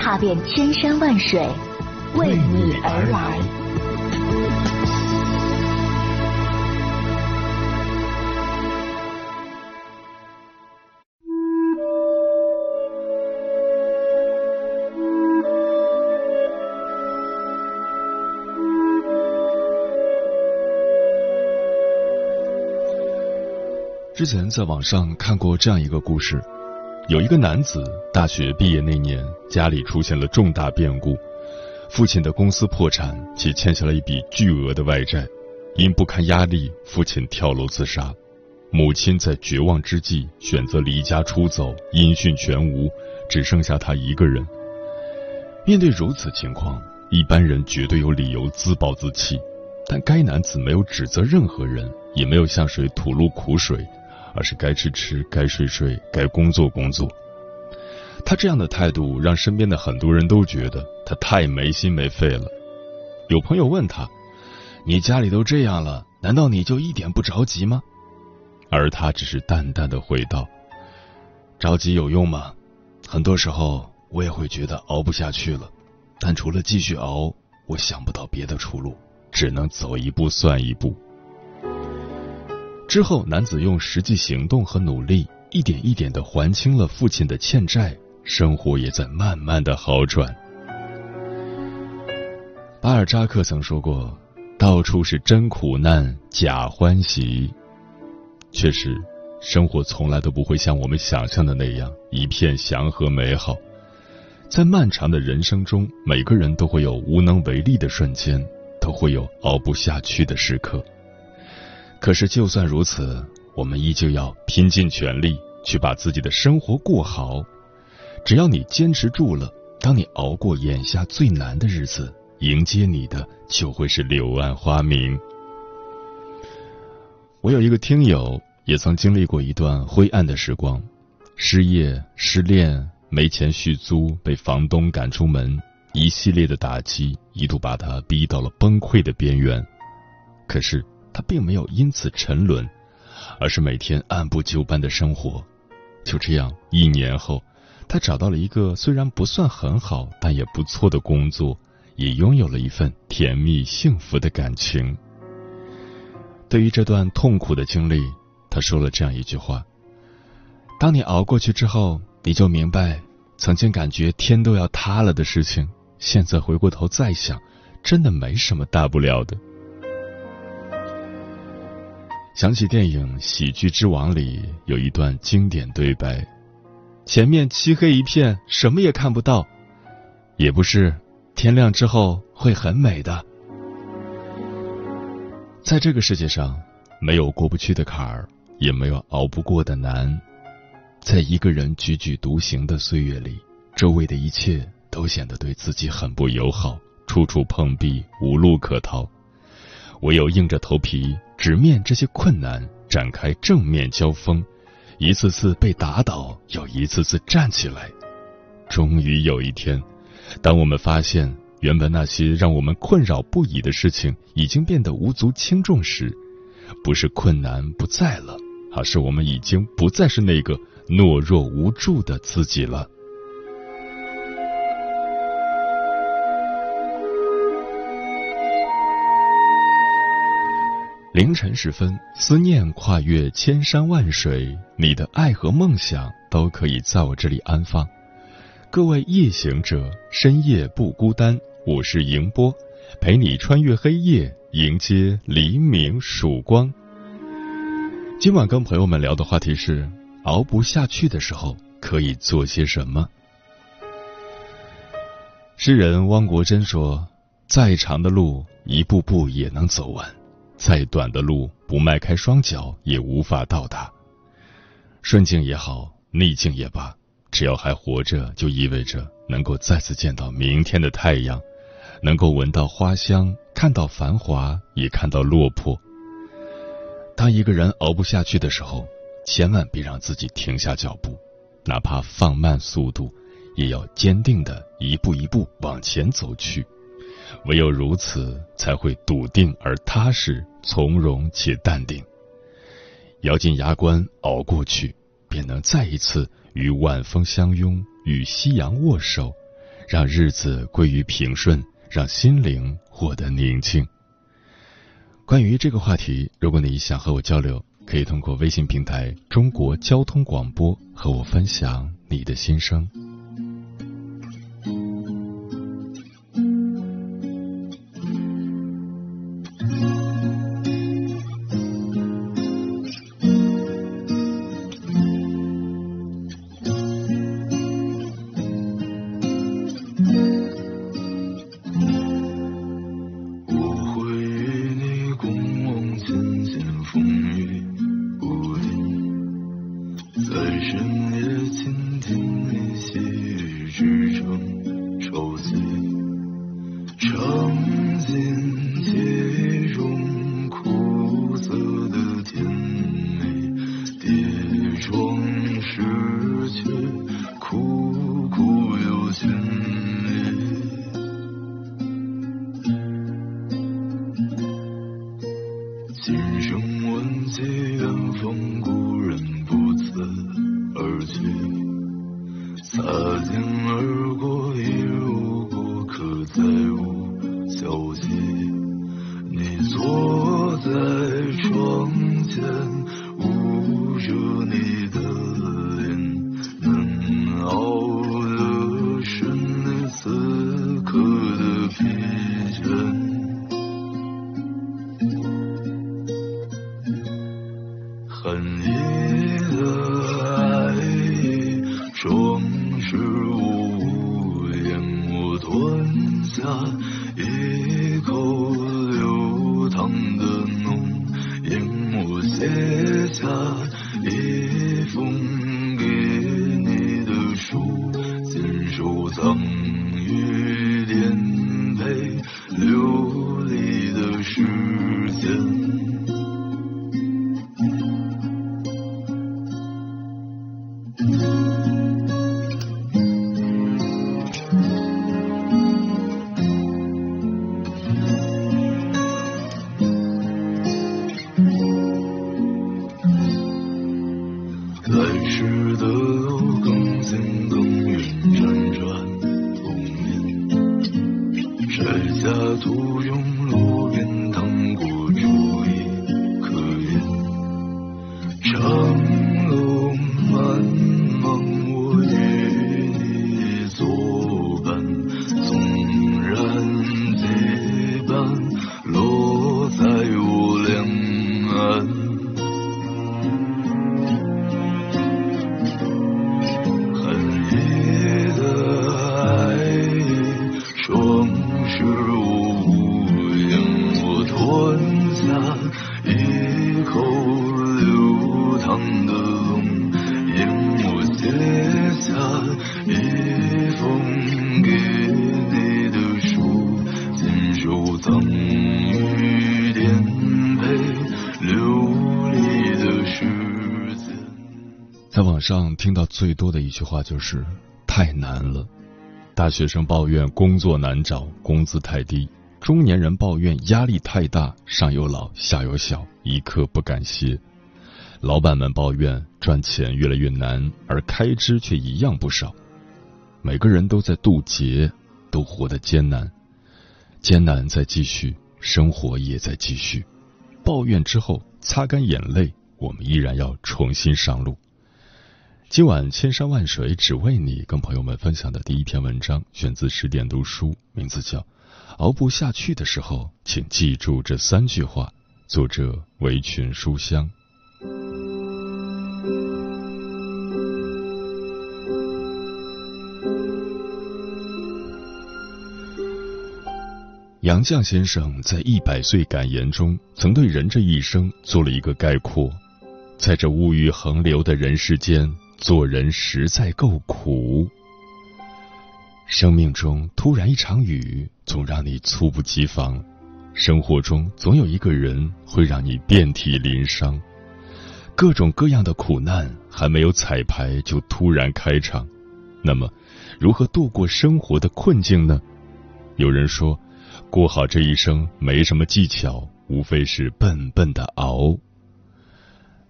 踏遍千山万水，为你而来。之前在网上看过这样一个故事，有一个男子大学毕业那年，家里出现了重大变故，父亲的公司破产，且欠下了一笔巨额的外债，因不堪压力，父亲跳楼自杀，母亲在绝望之际选择离家出走，音讯全无，只剩下他一个人。面对如此情况，一般人绝对有理由自暴自弃，但该男子没有指责任何人，也没有向谁吐露苦水。而是该吃吃，该睡睡，该工作工作。他这样的态度让身边的很多人都觉得他太没心没肺了。有朋友问他：“你家里都这样了，难道你就一点不着急吗？”而他只是淡淡的回道：“着急有用吗？很多时候我也会觉得熬不下去了，但除了继续熬，我想不到别的出路，只能走一步算一步。”之后，男子用实际行动和努力，一点一点的还清了父亲的欠债，生活也在慢慢的好转。巴尔扎克曾说过：“到处是真苦难，假欢喜。”确实，生活从来都不会像我们想象的那样一片祥和美好。在漫长的人生中，每个人都会有无能为力的瞬间，都会有熬不下去的时刻。可是，就算如此，我们依旧要拼尽全力去把自己的生活过好。只要你坚持住了，当你熬过眼下最难的日子，迎接你的就会是柳暗花明。我有一个听友也曾经历过一段灰暗的时光，失业、失恋、没钱续租、被房东赶出门，一系列的打击一度把他逼到了崩溃的边缘。可是。他并没有因此沉沦，而是每天按部就班的生活。就这样，一年后，他找到了一个虽然不算很好，但也不错的工作，也拥有了一份甜蜜幸福的感情。对于这段痛苦的经历，他说了这样一句话：“当你熬过去之后，你就明白，曾经感觉天都要塌了的事情，现在回过头再想，真的没什么大不了的。”想起电影《喜剧之王》里有一段经典对白：“前面漆黑一片，什么也看不到，也不是天亮之后会很美的。”在这个世界上，没有过不去的坎儿，也没有熬不过的难。在一个人踽踽独行的岁月里，周围的一切都显得对自己很不友好，处处碰壁，无路可逃。唯有硬着头皮直面这些困难，展开正面交锋，一次次被打倒，又一次次站起来。终于有一天，当我们发现原本那些让我们困扰不已的事情已经变得无足轻重时，不是困难不在了，而是我们已经不再是那个懦弱无助的自己了。凌晨时分，思念跨越千山万水，你的爱和梦想都可以在我这里安放。各位夜行者，深夜不孤单，我是迎波，陪你穿越黑夜，迎接黎明曙光。今晚跟朋友们聊的话题是：熬不下去的时候可以做些什么？诗人汪国真说：“再长的路，一步步也能走完。”再短的路，不迈开双脚也无法到达。顺境也好，逆境也罢，只要还活着，就意味着能够再次见到明天的太阳，能够闻到花香，看到繁华，也看到落魄。当一个人熬不下去的时候，千万别让自己停下脚步，哪怕放慢速度，也要坚定的一步一步往前走去。唯有如此，才会笃定而踏实，从容且淡定。咬紧牙关熬过去，便能再一次与晚风相拥，与夕阳握手，让日子归于平顺，让心灵获得宁静。关于这个话题，如果你想和我交流，可以通过微信平台“中国交通广播”和我分享你的心声。Adım 在最多的一句话就是“太难了”。大学生抱怨工作难找，工资太低；中年人抱怨压力太大，上有老下有小，一刻不敢歇；老板们抱怨赚钱越来越难，而开支却一样不少。每个人都在渡劫，都活得艰难，艰难在继续，生活也在继续。抱怨之后，擦干眼泪，我们依然要重新上路。今晚千山万水只为你，跟朋友们分享的第一篇文章，选自十点读书，名字叫《熬不下去的时候，请记住这三句话》，作者围裙书香。杨绛先生在《一百岁感言》中，曾对人这一生做了一个概括：在这物欲横流的人世间。做人实在够苦，生命中突然一场雨，总让你猝不及防；生活中总有一个人会让你遍体鳞伤。各种各样的苦难还没有彩排就突然开场，那么，如何度过生活的困境呢？有人说，过好这一生没什么技巧，无非是笨笨的熬。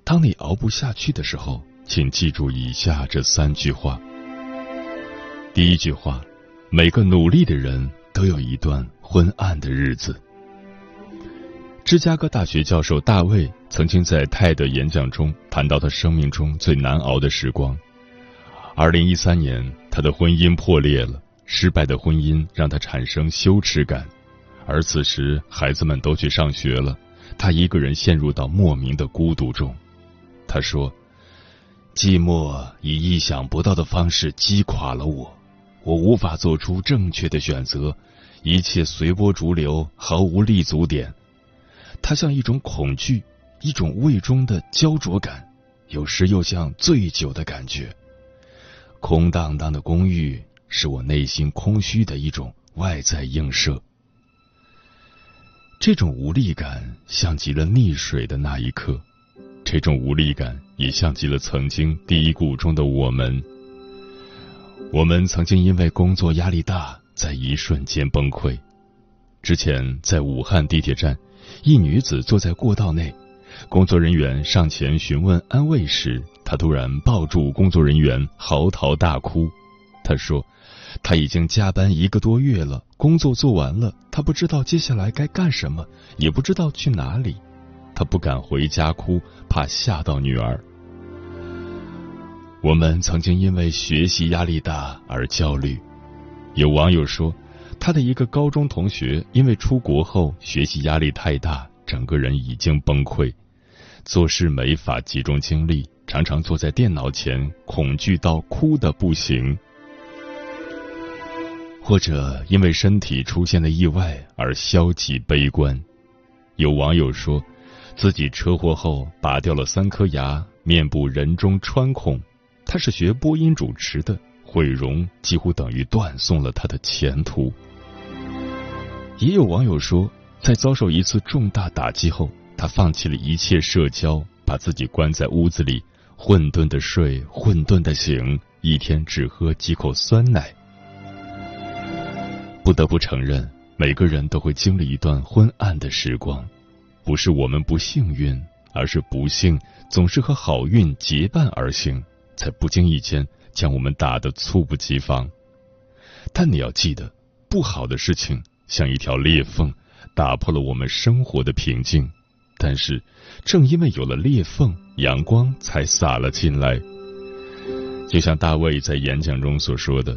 当你熬不下去的时候，请记住以下这三句话。第一句话：每个努力的人都有一段昏暗的日子。芝加哥大学教授大卫曾经在泰德演讲中谈到他生命中最难熬的时光。二零一三年，他的婚姻破裂了，失败的婚姻让他产生羞耻感，而此时孩子们都去上学了，他一个人陷入到莫名的孤独中。他说：“寂寞以意想不到的方式击垮了我，我无法做出正确的选择，一切随波逐流，毫无立足点。”它像一种恐惧，一种胃中的焦灼感，有时又像醉酒的感觉。空荡荡的公寓是我内心空虚的一种外在映射。这种无力感像极了溺水的那一刻，这种无力感也像极了曾经低谷中的我们。我们曾经因为工作压力大，在一瞬间崩溃。之前在武汉地铁站。一女子坐在过道内，工作人员上前询问安慰时，她突然抱住工作人员，嚎啕大哭。她说：“她已经加班一个多月了，工作做完了，她不知道接下来该干什么，也不知道去哪里。他不敢回家哭，怕吓到女儿。”我们曾经因为学习压力大而焦虑，有网友说。他的一个高中同学因为出国后学习压力太大，整个人已经崩溃，做事没法集中精力，常常坐在电脑前，恐惧到哭的不行。或者因为身体出现了意外而消极悲观。有网友说，自己车祸后拔掉了三颗牙，面部人中穿孔。他是学播音主持的，毁容几乎等于断送了他的前途。也有网友说，在遭受一次重大打击后，他放弃了一切社交，把自己关在屋子里，混沌的睡，混沌的醒，一天只喝几口酸奶。不得不承认，每个人都会经历一段昏暗的时光，不是我们不幸运，而是不幸总是和好运结伴而行，在不经意间将我们打得猝不及防。但你要记得，不好的事情。像一条裂缝，打破了我们生活的平静。但是，正因为有了裂缝，阳光才洒了进来。就像大卫在演讲中所说的：“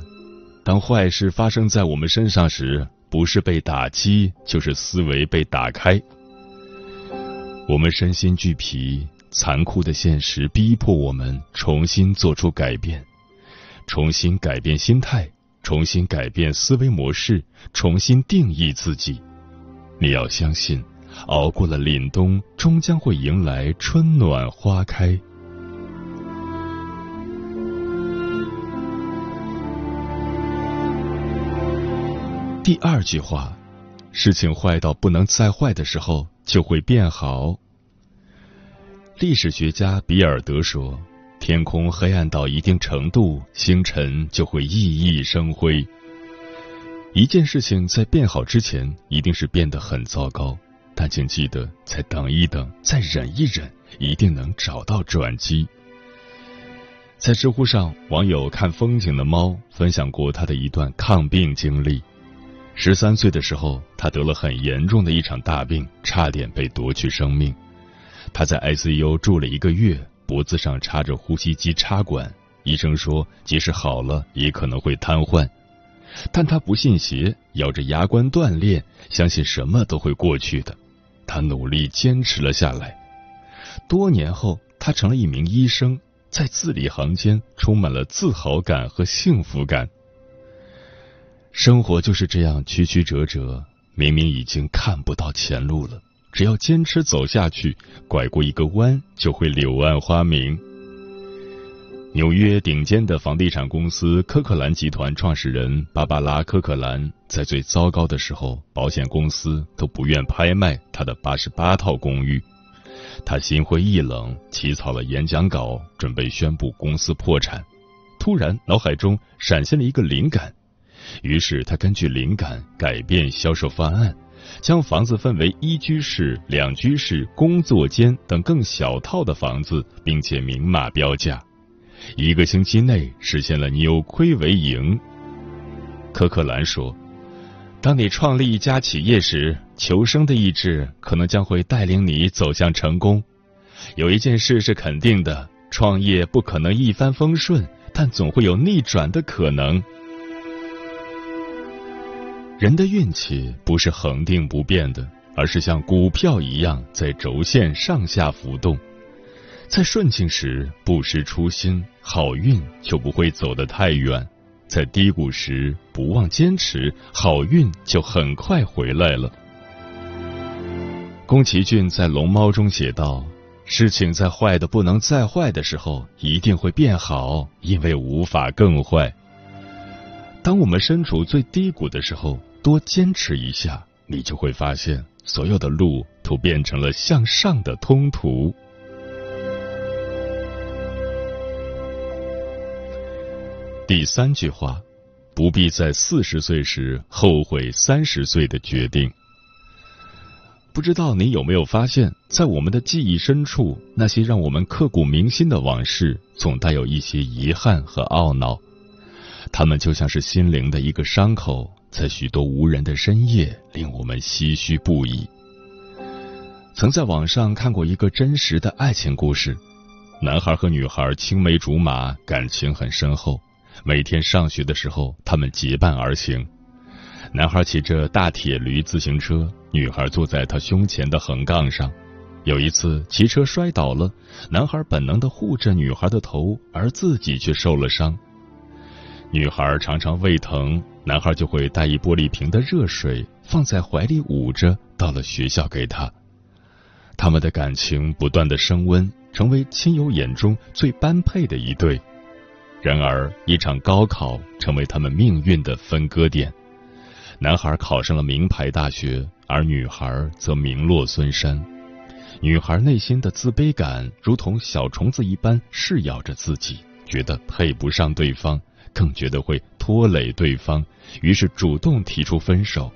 当坏事发生在我们身上时，不是被打击，就是思维被打开。我们身心俱疲，残酷的现实逼迫我们重新做出改变，重新改变心态。”重新改变思维模式，重新定义自己。你要相信，熬过了凛冬，终将会迎来春暖花开。第二句话，事情坏到不能再坏的时候，就会变好。历史学家比尔德说。天空黑暗到一定程度，星辰就会熠熠生辉。一件事情在变好之前，一定是变得很糟糕。但请记得，再等一等，再忍一忍，一定能找到转机。在知乎上，网友看风景的猫分享过他的一段抗病经历。十三岁的时候，他得了很严重的一场大病，差点被夺去生命。他在 ICU 住了一个月。脖子上插着呼吸机插管，医生说即使好了也可能会瘫痪，但他不信邪，咬着牙关锻炼，相信什么都会过去的。他努力坚持了下来，多年后他成了一名医生，在字里行间充满了自豪感和幸福感。生活就是这样曲曲折折，明明已经看不到前路了。只要坚持走下去，拐过一个弯就会柳暗花明。纽约顶尖的房地产公司科克兰集团创始人芭芭拉·科克兰在最糟糕的时候，保险公司都不愿拍卖他的八十八套公寓。他心灰意冷，起草了演讲稿，准备宣布公司破产。突然，脑海中闪现了一个灵感，于是他根据灵感改变销售方案，将房子分为一居室、两居室、工作间等更小套的房子，并且明码标价。一个星期内实现了扭亏为盈。科克兰说：“当你创立一家企业时，求生的意志可能将会带领你走向成功。有一件事是肯定的：创业不可能一帆风顺，但总会有逆转的可能。人的运气不是恒定不变的，而是像股票一样在轴线上下浮动。在顺境时不失初心。”好运就不会走得太远，在低谷时不忘坚持，好运就很快回来了。宫崎骏在《龙猫》中写道：“事情在坏的不能再坏的时候，一定会变好，因为无法更坏。”当我们身处最低谷的时候，多坚持一下，你就会发现，所有的路都变成了向上的通途。第三句话，不必在四十岁时后悔三十岁的决定。不知道你有没有发现，在我们的记忆深处，那些让我们刻骨铭心的往事，总带有一些遗憾和懊恼。他们就像是心灵的一个伤口，在许多无人的深夜，令我们唏嘘不已。曾在网上看过一个真实的爱情故事，男孩和女孩青梅竹马，感情很深厚。每天上学的时候，他们结伴而行。男孩骑着大铁驴自行车，女孩坐在他胸前的横杠上。有一次骑车摔倒了，男孩本能的护着女孩的头，而自己却受了伤。女孩常常胃疼，男孩就会带一玻璃瓶的热水放在怀里捂着，到了学校给她。他们的感情不断的升温，成为亲友眼中最般配的一对。然而，一场高考成为他们命运的分割点。男孩考上了名牌大学，而女孩则名落孙山。女孩内心的自卑感如同小虫子一般噬咬着自己，觉得配不上对方，更觉得会拖累对方，于是主动提出分手。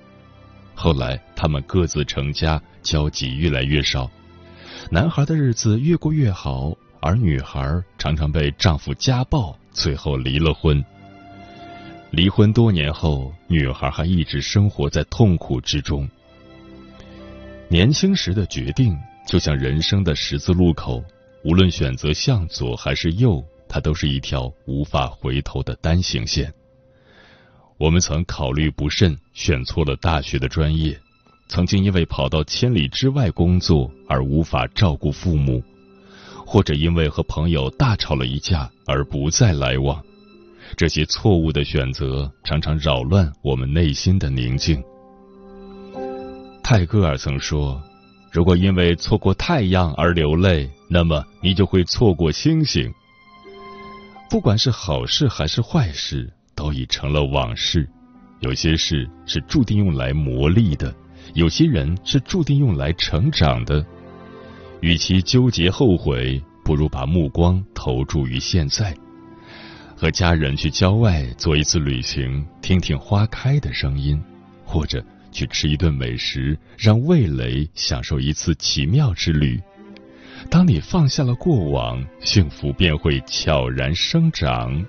后来，他们各自成家，交集越来越少。男孩的日子越过越好，而女孩常常被丈夫家暴。最后离了婚。离婚多年后，女孩还一直生活在痛苦之中。年轻时的决定就像人生的十字路口，无论选择向左还是右，它都是一条无法回头的单行线。我们曾考虑不慎，选错了大学的专业；曾经因为跑到千里之外工作而无法照顾父母。或者因为和朋友大吵了一架而不再来往，这些错误的选择常常扰乱我们内心的宁静。泰戈尔曾说：“如果因为错过太阳而流泪，那么你就会错过星星。”不管是好事还是坏事，都已成了往事。有些事是注定用来磨砺的，有些人是注定用来成长的。与其纠结后悔，不如把目光投注于现在。和家人去郊外做一次旅行，听听花开的声音，或者去吃一顿美食，让味蕾享受一次奇妙之旅。当你放下了过往，幸福便会悄然生长。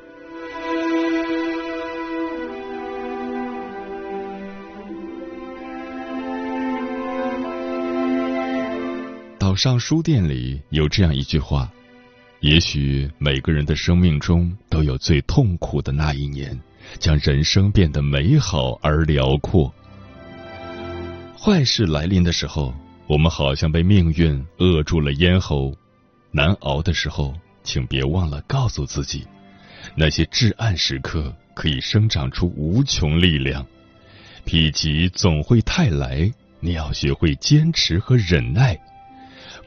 岛上书店里有这样一句话：也许每个人的生命中都有最痛苦的那一年，将人生变得美好而辽阔。坏事来临的时候，我们好像被命运扼住了咽喉，难熬的时候，请别忘了告诉自己，那些至暗时刻可以生长出无穷力量。否极总会泰来，你要学会坚持和忍耐。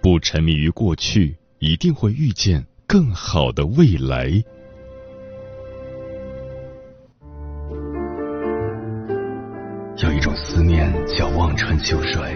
不沉迷于过去，一定会遇见更好的未来。有一种思念叫望穿秋水，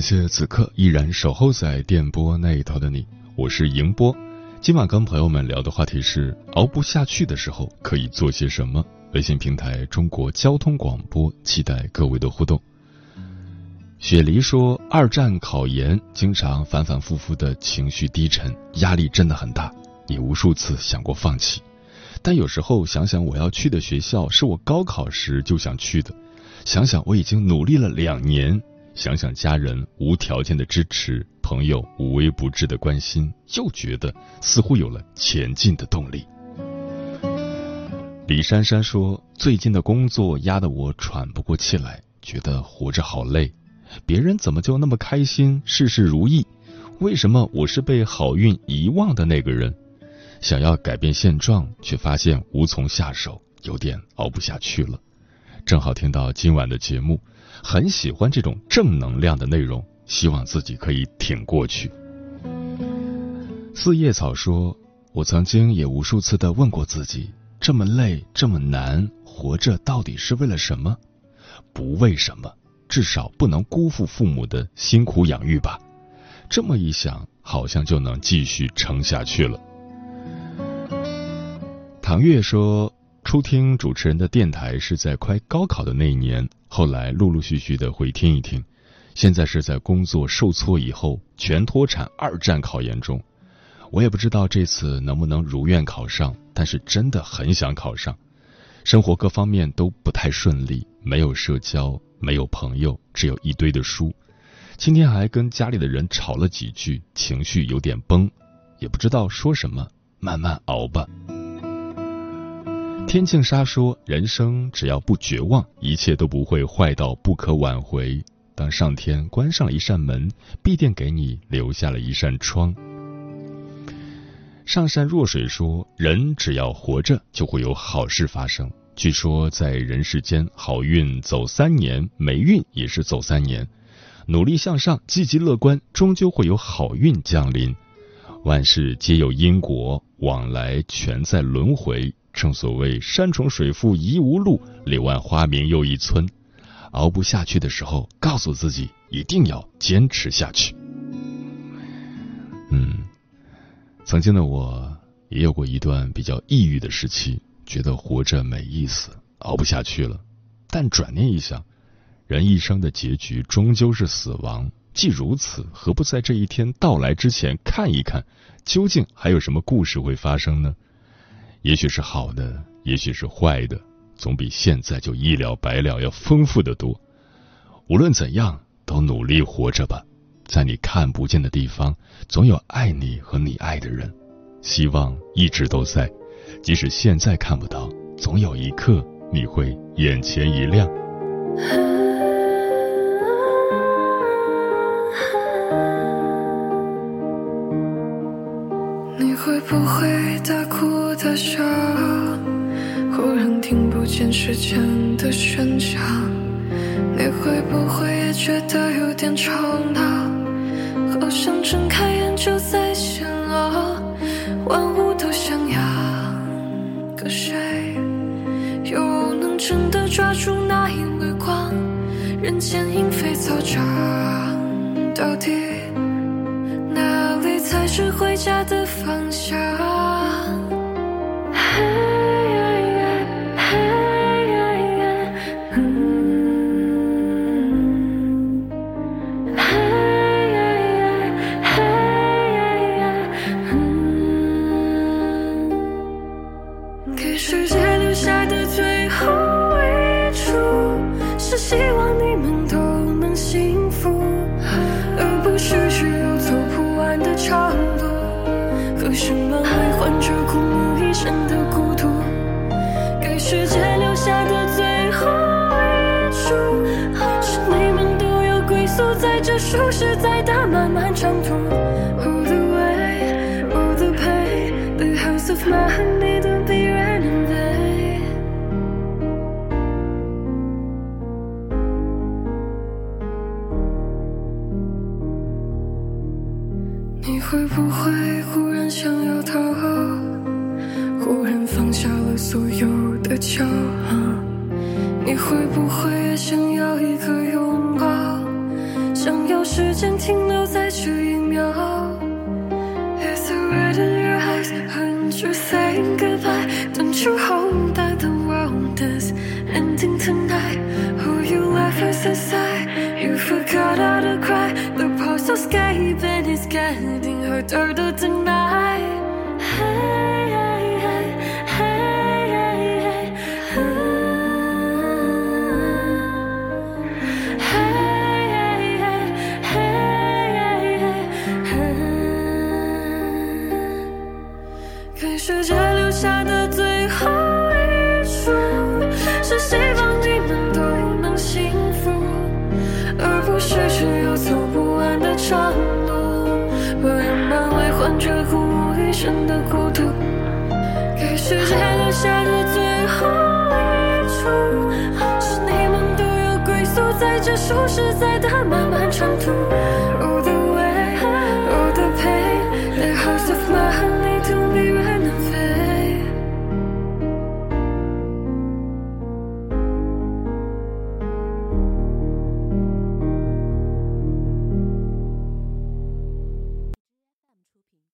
感谢此刻依然守候在电波那一头的你，我是迎波。今晚跟朋友们聊的话题是：熬不下去的时候可以做些什么？微信平台中国交通广播，期待各位的互动。雪梨说，二战考研经常反反复复的情绪低沉，压力真的很大，也无数次想过放弃。但有时候想想我要去的学校是我高考时就想去的，想想我已经努力了两年。想想家人无条件的支持，朋友无微不至的关心，又觉得似乎有了前进的动力。李珊珊说：“最近的工作压得我喘不过气来，觉得活着好累。别人怎么就那么开心，事事如意？为什么我是被好运遗忘的那个人？想要改变现状，却发现无从下手，有点熬不下去了。正好听到今晚的节目。”很喜欢这种正能量的内容，希望自己可以挺过去。四叶草说：“我曾经也无数次的问过自己，这么累，这么难，活着到底是为了什么？不为什么，至少不能辜负父母的辛苦养育吧。这么一想，好像就能继续撑下去了。”唐月说：“初听主持人的电台是在快高考的那一年。”后来陆陆续续的会听一听，现在是在工作受挫以后全脱产二战考研中，我也不知道这次能不能如愿考上，但是真的很想考上。生活各方面都不太顺利，没有社交，没有朋友，只有一堆的书。今天还跟家里的人吵了几句，情绪有点崩，也不知道说什么，慢慢熬吧。天净沙说：“人生只要不绝望，一切都不会坏到不可挽回。当上天关上了一扇门，必定给你留下了一扇窗。”上善若水说：“人只要活着，就会有好事发生。据说在人世间，好运走三年，霉运也是走三年。努力向上，积极乐观，终究会有好运降临。万事皆有因果，往来全在轮回。”正所谓山重水复疑无路，柳暗花明又一村。熬不下去的时候，告诉自己一定要坚持下去。嗯，曾经的我也有过一段比较抑郁的时期，觉得活着没意思，熬不下去了。但转念一想，人一生的结局终究是死亡，既如此，何不在这一天到来之前看一看，究竟还有什么故事会发生呢？也许是好的，也许是坏的，总比现在就一了百了要丰富的多。无论怎样，都努力活着吧，在你看不见的地方，总有爱你和你爱的人。希望一直都在，即使现在看不到，总有一刻你会眼前一亮。你会不会大哭？着，忽然听不见时间的喧嚣。你会不会也觉得有点吵闹？好像睁开眼就再见了，万物都想要，可谁又能真的抓住那一缕光？人间莺飞草长，到底哪里才是回家的方向？come from